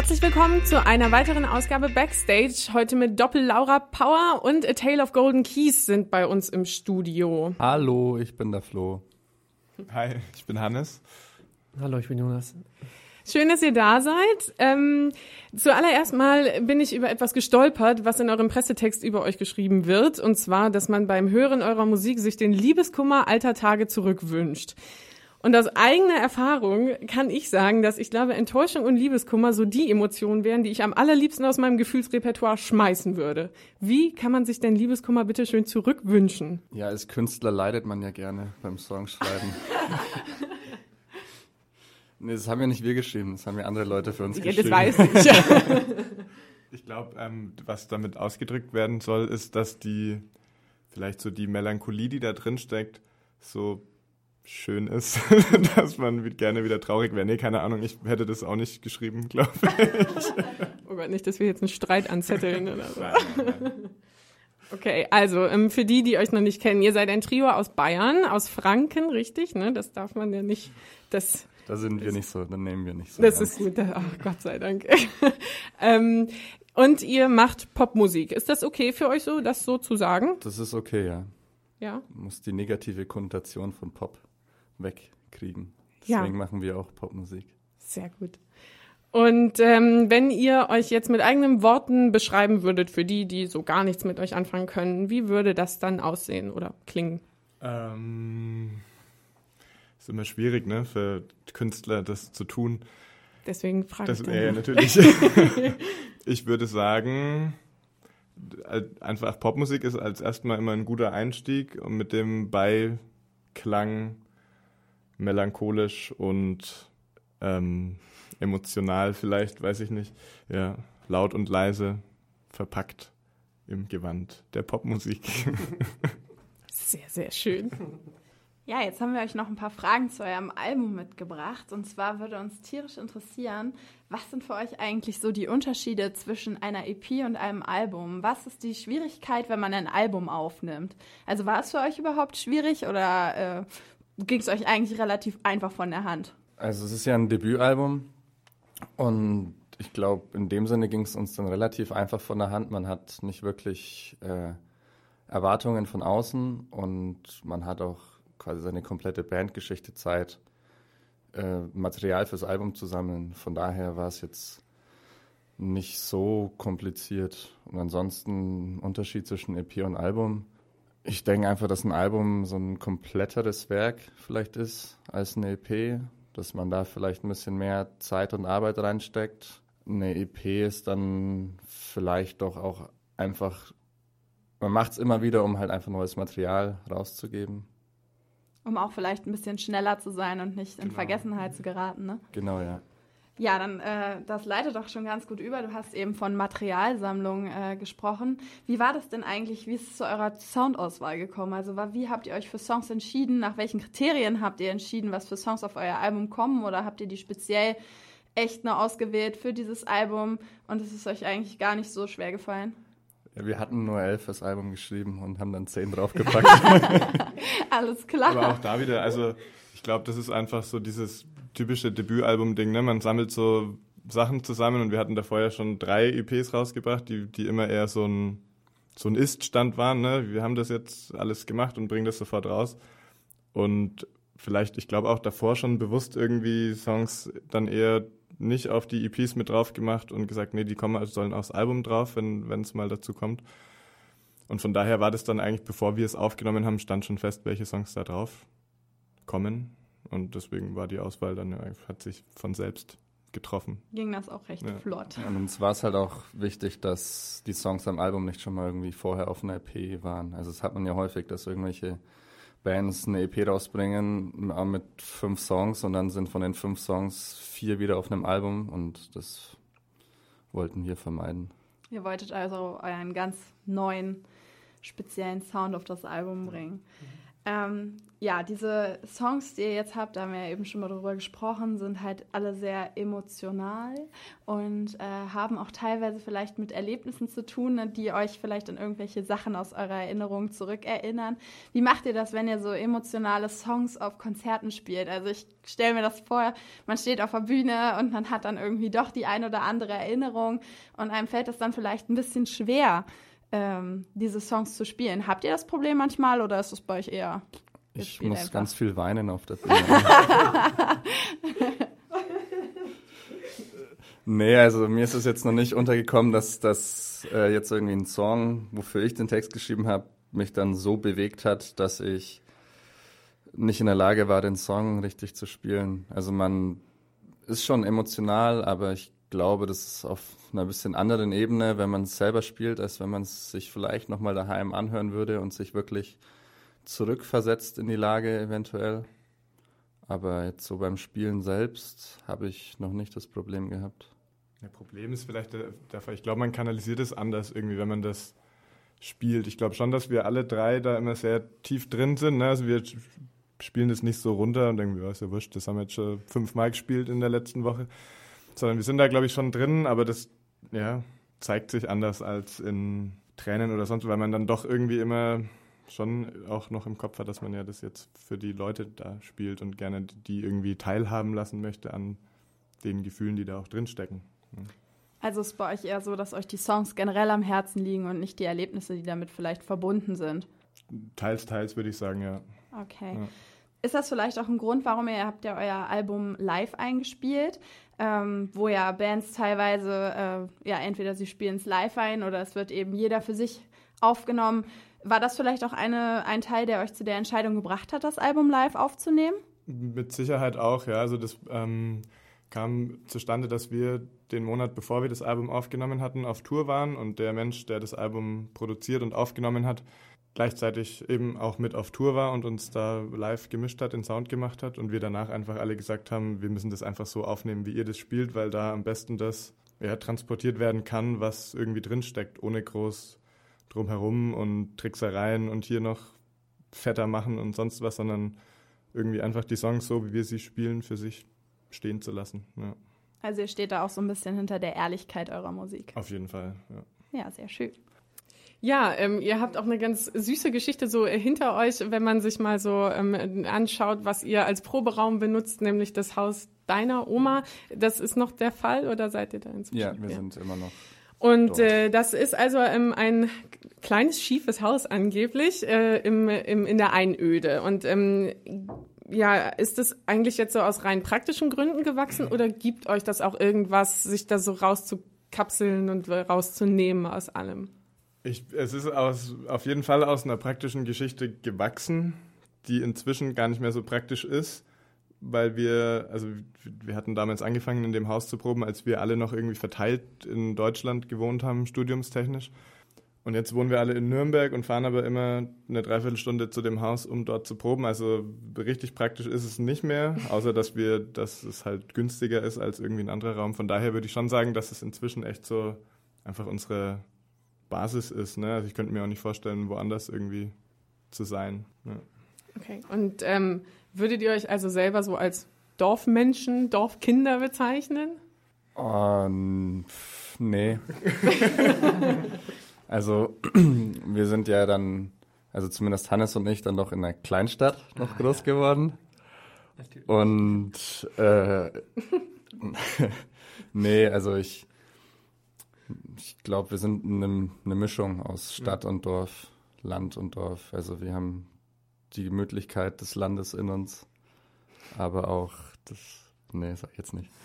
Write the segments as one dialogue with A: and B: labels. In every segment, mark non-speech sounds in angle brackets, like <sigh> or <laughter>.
A: Herzlich willkommen zu einer weiteren Ausgabe Backstage. Heute mit Doppel Laura Power und A Tale of Golden Keys sind bei uns im Studio.
B: Hallo, ich bin der Flo.
C: Hi, ich bin Hannes.
D: Hallo, ich bin Jonas.
A: Schön, dass ihr da seid. Ähm, zuallererst mal bin ich über etwas gestolpert, was in eurem Pressetext über euch geschrieben wird. Und zwar, dass man beim Hören eurer Musik sich den Liebeskummer alter Tage zurückwünscht. Und aus eigener Erfahrung kann ich sagen, dass ich glaube, Enttäuschung und Liebeskummer so die Emotionen wären, die ich am allerliebsten aus meinem Gefühlsrepertoire schmeißen würde. Wie kann man sich denn Liebeskummer bitte schön zurückwünschen?
B: Ja, als Künstler leidet man ja gerne beim Songschreiben. <laughs> nee, das haben ja nicht wir geschrieben, das haben ja andere Leute für uns
A: Ja,
B: geschrieben.
A: das weiß ich. <laughs>
C: Ich glaube, ähm, was damit ausgedrückt werden soll, ist, dass die, vielleicht so die Melancholie, die da drin steckt, so schön ist, <laughs> dass man gerne wieder traurig wäre. Nee, keine Ahnung, ich hätte das auch nicht geschrieben, glaube ich. <laughs>
A: Oh Gott, nicht, dass wir jetzt einen Streit anzetteln oder so. Okay, also ähm, für die, die euch noch nicht kennen, ihr seid ein Trio aus Bayern, aus Franken, richtig? Ne? Das darf man ja nicht. Das,
B: Da sind wir nicht so, dann nehmen wir nicht so.
A: das
B: ernst.
A: ist gut. Ach, Gott sei Dank. <laughs> ähm, und ihr macht Popmusik. Ist das okay für euch so, das so zu sagen?
B: Das ist okay, ja.
A: Ja.
B: Muss die negative Konnotation von Pop wegkriegen.
A: Ja.
B: Deswegen machen wir auch Popmusik.
A: Sehr gut. Und ähm, wenn ihr euch jetzt mit eigenen Worten beschreiben würdet, für die, die so gar nichts mit euch anfangen können, wie würde das dann aussehen oder klingen?
C: ähm, ist immer schwierig, ne, für Künstler das zu tun.
A: Deswegen frage
C: Das,
A: ich
C: äh,
A: dann.
C: natürlich. <laughs> ich würde sagen, äh, einfach Popmusik ist als erstmal immer ein guter Einstieg und mit dem Beiklang melancholisch und ähm, emotional vielleicht, weiß ich nicht. Ja, laut und leise verpackt im Gewand der Popmusik.
A: Sehr, sehr schön.
E: Ja, jetzt haben wir euch noch ein paar Fragen zu eurem Album mitgebracht. Und zwar würde uns tierisch interessieren, was sind für euch eigentlich so die Unterschiede zwischen einer EP und einem Album? Was ist die Schwierigkeit, wenn man ein Album aufnimmt? Also war es für euch überhaupt schwierig oder äh, ging es euch eigentlich relativ einfach von der Hand?
B: Also es ist ja ein Debütalbum und ich glaube, in dem Sinne ging es uns dann relativ einfach von der Hand. Man hat nicht wirklich äh, Erwartungen von außen und man hat auch quasi seine komplette Bandgeschichte Zeit, äh, Material fürs Album zu sammeln. Von daher war es jetzt nicht so kompliziert. Und ansonsten Unterschied zwischen EP und Album. Ich denke einfach, dass ein Album so ein kompletteres Werk vielleicht ist als eine EP, dass man da vielleicht ein bisschen mehr Zeit und Arbeit reinsteckt. Eine EP ist dann vielleicht doch auch einfach, man macht es immer wieder, um halt einfach neues Material rauszugeben.
E: Um auch vielleicht ein bisschen schneller zu sein und nicht in
C: Genau.
E: Vergessenheit zu geraten, ne?
B: Genau, ja.
E: Ja, dann äh, das leitet doch schon ganz gut über. Du hast eben von Materialsammlung äh, gesprochen. Wie war das denn eigentlich? Wie ist es zu eurer Soundauswahl gekommen? Also war, wie habt ihr euch für Songs entschieden? Nach welchen Kriterien habt ihr entschieden, was für Songs auf euer Album kommen? Oder habt ihr die speziell echt nur ausgewählt für dieses Album und es ist euch eigentlich gar nicht so schwer gefallen?
B: ja. Wir hatten nur elf fürs Album geschrieben und haben dann zehn draufgepackt. <laughs> <laughs>
E: Alles klar.
C: Aber auch da wieder, also ich glaube, das ist einfach so dieses typische Debütalbum-Ding, ne? Man sammelt so Sachen zusammen und wir hatten davor ja schon drei EPs rausgebracht, die, die immer eher so ein, so ein Ist-Stand waren, ne? Wir haben das jetzt alles gemacht und bringen das sofort raus. Und vielleicht, ich glaube auch davor schon bewusst irgendwie Songs dann eher nicht auf die EPs mit drauf gemacht und gesagt, nee, die kommen, also sollen aufs Album drauf, wenn es mal dazu kommt. Und von daher war das dann eigentlich, bevor wir es aufgenommen haben, stand schon fest, welche Songs da drauf kommen. Und deswegen war die Auswahl dann, ja, hat sich von selbst getroffen.
E: Ging das auch recht
C: Ja.
E: flott.
B: Und uns war es halt auch wichtig, dass die Songs am Album nicht schon mal irgendwie vorher auf einer EP waren. Also das hat man ja häufig, dass irgendwelche Bands eine EP rausbringen äh, mit fünf Songs und dann sind von den fünf Songs vier wieder auf einem Album und das wollten wir vermeiden.
E: Ihr wolltet also euren ganz neuen, speziellen Sound auf das Album bringen. Ähm, ja, diese Songs, die ihr jetzt habt, da haben wir ja eben schon mal drüber gesprochen, sind halt alle sehr emotional und äh, haben auch teilweise vielleicht mit Erlebnissen zu tun, ne, die euch vielleicht an irgendwelche Sachen aus eurer Erinnerung zurückerinnern. Wie macht ihr das, wenn ihr so emotionale Songs auf Konzerten spielt? Also ich stelle mir das vor, man steht auf der Bühne und man hat dann irgendwie doch die ein oder andere Erinnerung und einem fällt das dann vielleicht ein bisschen schwer ähm, diese Songs zu spielen. Habt ihr das Problem manchmal oder ist es bei euch eher?
B: Ich muss einfach? ganz viel weinen auf der <laughs> Bühne. nee, also mir ist es jetzt noch nicht untergekommen, dass das äh, jetzt irgendwie ein Song, wofür ich den Text geschrieben habe, mich dann so bewegt hat, dass ich nicht in der Lage war, den Song richtig zu spielen. Also man ist schon emotional, aber ich glaube, das ist auf einer bisschen anderen Ebene, wenn man es selber spielt, als wenn man es sich vielleicht nochmal daheim anhören würde und sich wirklich zurückversetzt in die Lage eventuell. Aber jetzt so beim Spielen selbst habe ich noch nicht das Problem gehabt.
C: Das Problem ist vielleicht der Fall, ich glaube, man kanalisiert es anders irgendwie, wenn man das spielt. Ich glaube schon, dass wir alle drei da immer sehr tief drin sind. Ne? Also wir spielen das nicht so runter und denken, ja, ist ja wurscht, das haben wir jetzt schon fünfmal gespielt in der letzten Woche sondern wir sind da, glaube ich, schon drin, aber das ja, zeigt sich anders als in Tränen oder sonst, weil man dann doch irgendwie immer schon auch noch im Kopf hat, dass man ja das jetzt für die Leute da spielt und gerne die irgendwie teilhaben lassen möchte an den Gefühlen, die da auch drinstecken.
E: Also ist bei euch eher so, dass euch die Songs generell am Herzen liegen und nicht die Erlebnisse, die damit vielleicht verbunden sind?
C: Teils, teils würde ich sagen, ja.
E: Okay. Ja. Ist das vielleicht auch ein Grund, warum ihr habt ja euer Album live eingespielt? ähm, wo ja Bands teilweise, äh, ja, entweder sie spielen es live ein oder es wird eben jeder für sich aufgenommen. War das vielleicht auch eine, ein Teil, der euch zu der Entscheidung gebracht hat, das Album live aufzunehmen?
C: Mit Sicherheit auch, ja. Also das ähm, kam zustande, dass wir den Monat, bevor wir das Album aufgenommen hatten, auf Tour waren und der Mensch, der das Album produziert und aufgenommen hat, gleichzeitig eben auch mit auf Tour war und uns da live gemischt hat, den Sound gemacht hat und wir danach einfach alle gesagt haben, wir müssen das einfach so aufnehmen, wie ihr das spielt, weil da am besten das ja, transportiert werden kann, was irgendwie drinsteckt, ohne groß drumherum und Tricksereien und hier noch fetter machen und sonst was, sondern irgendwie einfach die Songs so, wie wir sie spielen, für sich stehen zu lassen. Ja.
E: Also ihr steht da auch so ein bisschen hinter der Ehrlichkeit eurer Musik.
C: Auf jeden Fall,
E: ja. Ja, sehr schön.
A: Ja, ähm, ihr habt auch eine ganz süße Geschichte so hinter euch, wenn man sich mal so ähm, anschaut, was ihr als Proberaum benutzt, nämlich das Haus deiner Oma. Das ist noch der Fall oder seid ihr da inzwischen?
B: Ja, wir ja. sind immer noch.
A: Und äh, das ist also ähm, ein kleines schiefes Haus angeblich äh, im, im, in der Einöde. Und ähm, ja, ist das eigentlich jetzt so aus rein praktischen Gründen gewachsen oder gibt euch das auch irgendwas, sich da so rauszukapseln und rauszunehmen aus allem?
C: Ich, es ist aus, auf jeden Fall aus einer praktischen Geschichte gewachsen, die inzwischen gar nicht mehr so praktisch ist, weil wir, also wir hatten damals angefangen, in dem Haus zu proben, als wir alle noch irgendwie verteilt in Deutschland gewohnt haben, studiumstechnisch. Und jetzt wohnen wir alle in Nürnberg und fahren aber immer eine Dreiviertelstunde zu dem Haus, um dort zu proben. Also richtig praktisch ist es nicht mehr, außer dass wir, dass es halt günstiger ist als irgendwie ein anderer Raum. Von daher würde ich schon sagen, dass es inzwischen echt so einfach unsere Basis ist. Ne? Also ich könnte mir auch nicht vorstellen, woanders irgendwie zu sein. Ja.
A: Okay. Und ähm, würdet ihr euch also selber so als Dorfmenschen, Dorfkinder bezeichnen?
B: Um, nee. <laughs> also <clears throat> wir sind ja dann, also zumindest Hannes und ich, dann doch in einer Kleinstadt noch groß geworden. Und äh, <laughs> nee, also ich ich glaube, wir sind eine, eine, Mischung aus Stadt und Dorf, Land und Dorf. Also wir haben die Gemütlichkeit des Landes in uns, aber auch das. Nee, sag ich jetzt nicht. <laughs>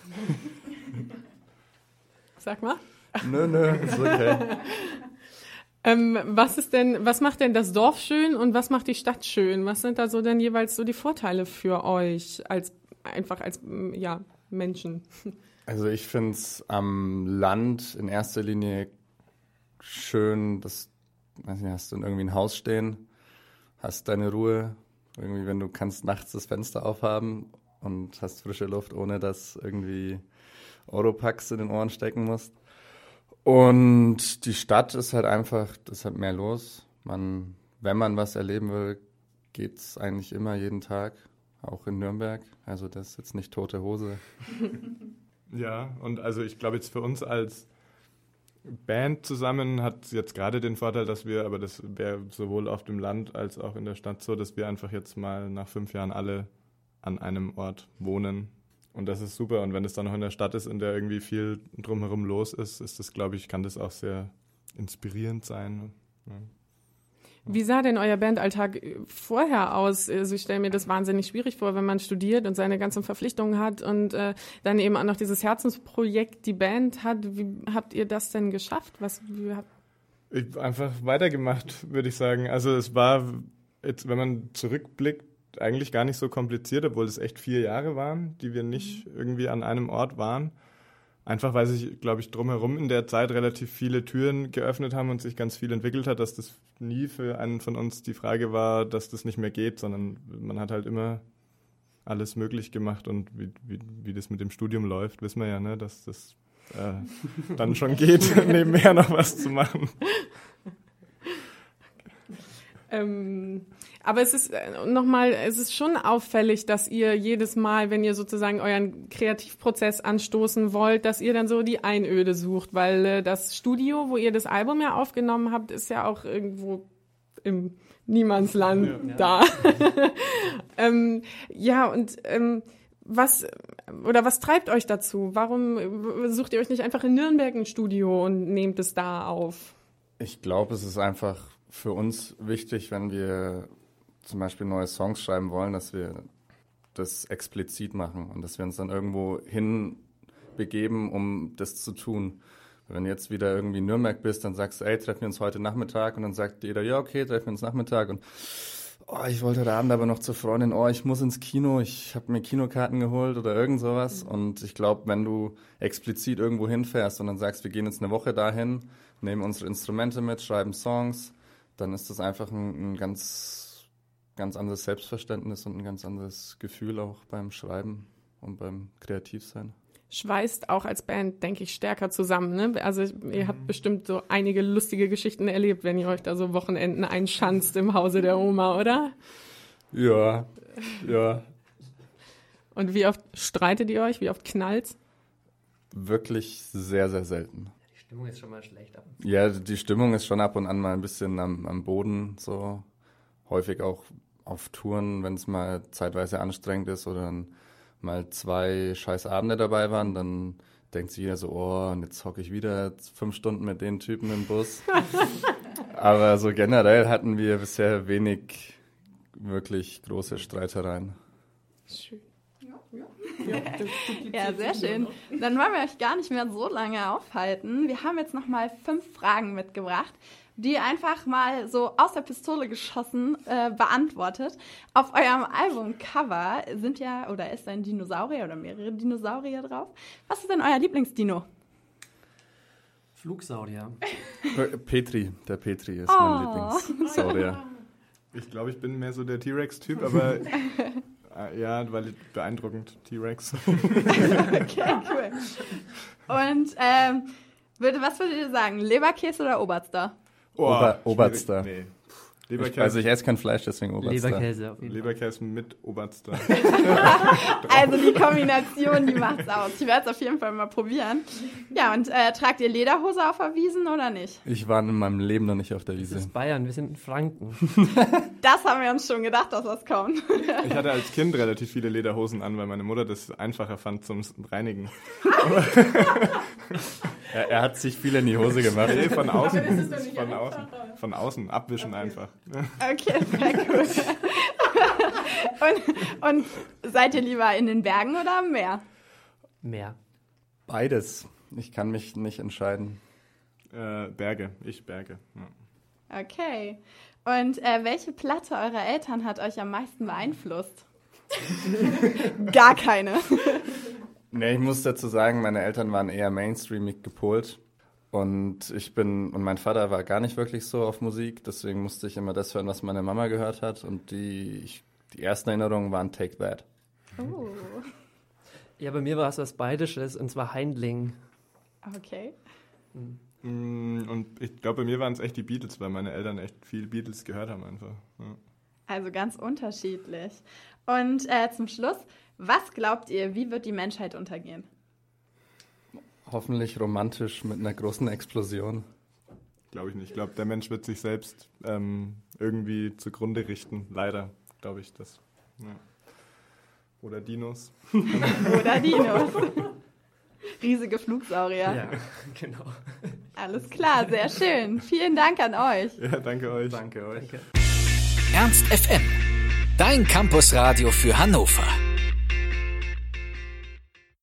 A: Sag mal.
B: Nö, nö, ist okay. <laughs>
A: ähm, was ist denn, was macht denn das Dorf schön und was macht die Stadt schön? Was sind da so denn jeweils so die Vorteile für euch als einfach als ja Menschen? <laughs>
B: Also ich finde es am Land in erster Linie schön, dass, weiß nicht, hast du irgendwie ein Haus stehen, hast deine Ruhe, irgendwie, wenn du kannst nachts das Fenster aufhaben und hast frische Luft, ohne dass irgendwie Oropax in den Ohren stecken musst. Und die Stadt ist halt einfach, das hat mehr los. Man, wenn man was erleben will, geht es eigentlich immer jeden Tag, auch in Nürnberg. Also das ist jetzt nicht tote Hose. <laughs>
C: ja, und also ich glaube jetzt für uns als Band zusammen hat jetzt gerade den Vorteil, dass wir, aber das wäre sowohl auf dem Land als auch in der Stadt so, dass wir einfach jetzt mal nach fünf Jahren alle an einem Ort wohnen. Und das ist super. Und wenn es dann noch in der Stadt ist, in der irgendwie viel drumherum los ist, ist das, glaube ich, kann das auch sehr inspirierend sein. Ja.
A: Wie sah denn euer Bandalltag vorher aus? Also ich stelle mir das wahnsinnig schwierig vor, wenn man studiert und seine ganzen Verpflichtungen hat und äh, dann eben auch noch dieses Herzensprojekt, die Band hat. Wie habt ihr das denn geschafft? Was wie habt
C: ich einfach weitergemacht, würde ich sagen. Also es war jetzt, wenn man zurückblickt, eigentlich gar nicht so kompliziert, obwohl es echt vier Jahre waren, die wir nicht irgendwie an einem Ort waren. Einfach weil sich, glaube ich, drumherum in der Zeit relativ viele Türen geöffnet haben und sich ganz viel entwickelt hat, dass das nie für einen von uns die Frage war, dass das nicht mehr geht, sondern man hat halt immer alles möglich gemacht und wie, wie, wie das mit dem Studium läuft, wissen wir ja, ne, dass das äh, dann schon geht, <laughs> nebenher noch was zu machen.
A: Ähm, aber es ist äh, nochmal, es ist schon auffällig, dass ihr jedes Mal, wenn ihr sozusagen euren Kreativprozess anstoßen wollt, dass ihr dann so die Einöde sucht, weil äh, das Studio, wo ihr das Album ja aufgenommen habt, ist ja auch irgendwo im Niemandsland ja. da. <laughs> ähm, ja, und ähm, was oder was treibt euch dazu? Warum sucht ihr euch nicht einfach in Nürnberg ein Studio und nehmt es da auf?
B: Ich glaube, es ist einfach für uns wichtig, wenn wir zum Beispiel neue Songs schreiben wollen, dass wir das explizit machen und dass wir uns dann irgendwo hinbegeben, um das zu tun. Wenn du jetzt wieder irgendwie in Nürnberg bist, dann sagst du, ey, treffen wir uns heute Nachmittag und dann sagt jeder, ja, okay, treffen wir uns Nachmittag und oh, ich wollte heute Abend aber noch zur Freundin, oh, ich muss ins Kino, ich habe mir Kinokarten geholt oder irgend sowas. Mhm. Und ich glaube, wenn du explizit irgendwo hinfährst und dann sagst, wir gehen jetzt eine Woche dahin, nehmen unsere Instrumente mit, schreiben Songs, dann ist das einfach ein, ein ganz ganz anderes Selbstverständnis und ein ganz anderes Gefühl auch beim Schreiben und beim Kreativsein.
A: Schweißt auch als Band, denke ich, stärker zusammen. Ne? Also ihr habt mhm. bestimmt so einige lustige Geschichten erlebt, wenn ihr euch da so Wochenenden einschanzt im Hause der Oma, oder?
B: Ja, ja.
A: Und wie oft streitet ihr euch? Wie oft knallt's?
B: Wirklich sehr, sehr selten.
D: Die Stimmung ist schon mal schlecht ab.
B: Ja, die Stimmung ist schon ab und an mal ein bisschen am, am Boden so häufig auch auf Touren, wenn es mal zeitweise anstrengend ist oder dann mal zwei scheiß Abende dabei waren, dann denkt sich jeder so, oh, und jetzt hocke ich wieder fünf Stunden mit den Typen im Bus. <laughs> Aber so generell hatten wir bisher wenig wirklich große Streitereien.
E: Schön. Ja, <laughs> sehr schön. Dann wollen wir euch gar nicht mehr so lange aufhalten. Wir haben jetzt noch mal fünf Fragen mitgebracht die einfach mal so aus der Pistole geschossen äh, beantwortet. Auf eurem Albumcover sind ja oder ist ein Dinosaurier oder mehrere Dinosaurier drauf. Was ist denn euer Lieblingsdino?
D: Flugsaurier.
B: Petri, der Petri ist oh. mein Lieblingssaurier.
C: Ich glaube, ich bin mehr so der T-Rex-Typ, aber <laughs> äh, ja, weil beeindruckend T-Rex.
E: okay, <laughs> cool. Und ähm, würde, was würdet ihr sagen, Leberkäse oder Oberster?
B: Oh, Ober Oberster. Nee. Leberkäse. Ich, also ich esse kein Fleisch, deswegen Oberster.
C: Leberkäse auf jeden Leberkäse mit Oberster. <laughs>
E: also die Kombination, die macht's aus. Ich werde es auf jeden Fall mal probieren. Ja, und äh, tragt ihr Lederhose auf der Wiesen oder nicht?
B: Ich war in meinem Leben noch nicht auf der Wiese.
D: Das ist Bayern, wir sind in Franken. <laughs>
E: das haben wir uns schon gedacht, dass das kommt.
C: ich hatte als Kind relativ viele Lederhosen an, weil meine Mutter das einfacher fand zum Reinigen. <laughs>
B: er, er, hat sich viel in die Hose gemacht.
C: Nee, von außen. Von außen. Von außen. Abwischen okay. einfach.
E: Okay, sehr cool. und, und seid ihr lieber in den Bergen oder am Meer?
D: Meer.
B: Beides. Ich kann mich nicht entscheiden.
C: Äh, Berge. Ich Berge. Ja.
E: Okay. Und äh, welche Platte eurer Eltern hat euch am meisten beeinflusst? <laughs> Gar keine.
B: Nee, ich muss dazu sagen, meine Eltern waren eher mainstreamig gepolt. Und ich bin, und mein Vater war gar nicht wirklich so auf Musik, deswegen musste ich immer das hören, was meine Mama gehört hat. Und die, ich, die ersten Erinnerungen waren Take That. Oh.
D: Ja, bei mir war es was Bayerisches, und zwar Heindling.
E: Okay.
C: Mhm. Und ich glaube, bei mir waren es echt die Beatles, weil meine Eltern echt viel Beatles gehört haben einfach. Ja.
E: Also ganz unterschiedlich. Und äh, zum Schluss, was glaubt ihr, wie wird die Menschheit untergehen?
B: Hoffentlich romantisch mit einer großen Explosion.
C: Glaube ich nicht. Ich glaube, der Mensch wird sich selbst ähm, irgendwie zugrunde richten. Leider, glaube ich das. Ja. Oder Dinos. <laughs>
E: Oder Dinos. <laughs> Riesige Flugsaurier.
D: Ja, <laughs> genau.
E: Alles klar, sehr schön. Vielen Dank an euch.
C: Ja, danke euch.
B: Danke euch.
D: Danke.
F: Ernst FM. Dein Campusradio für Hannover.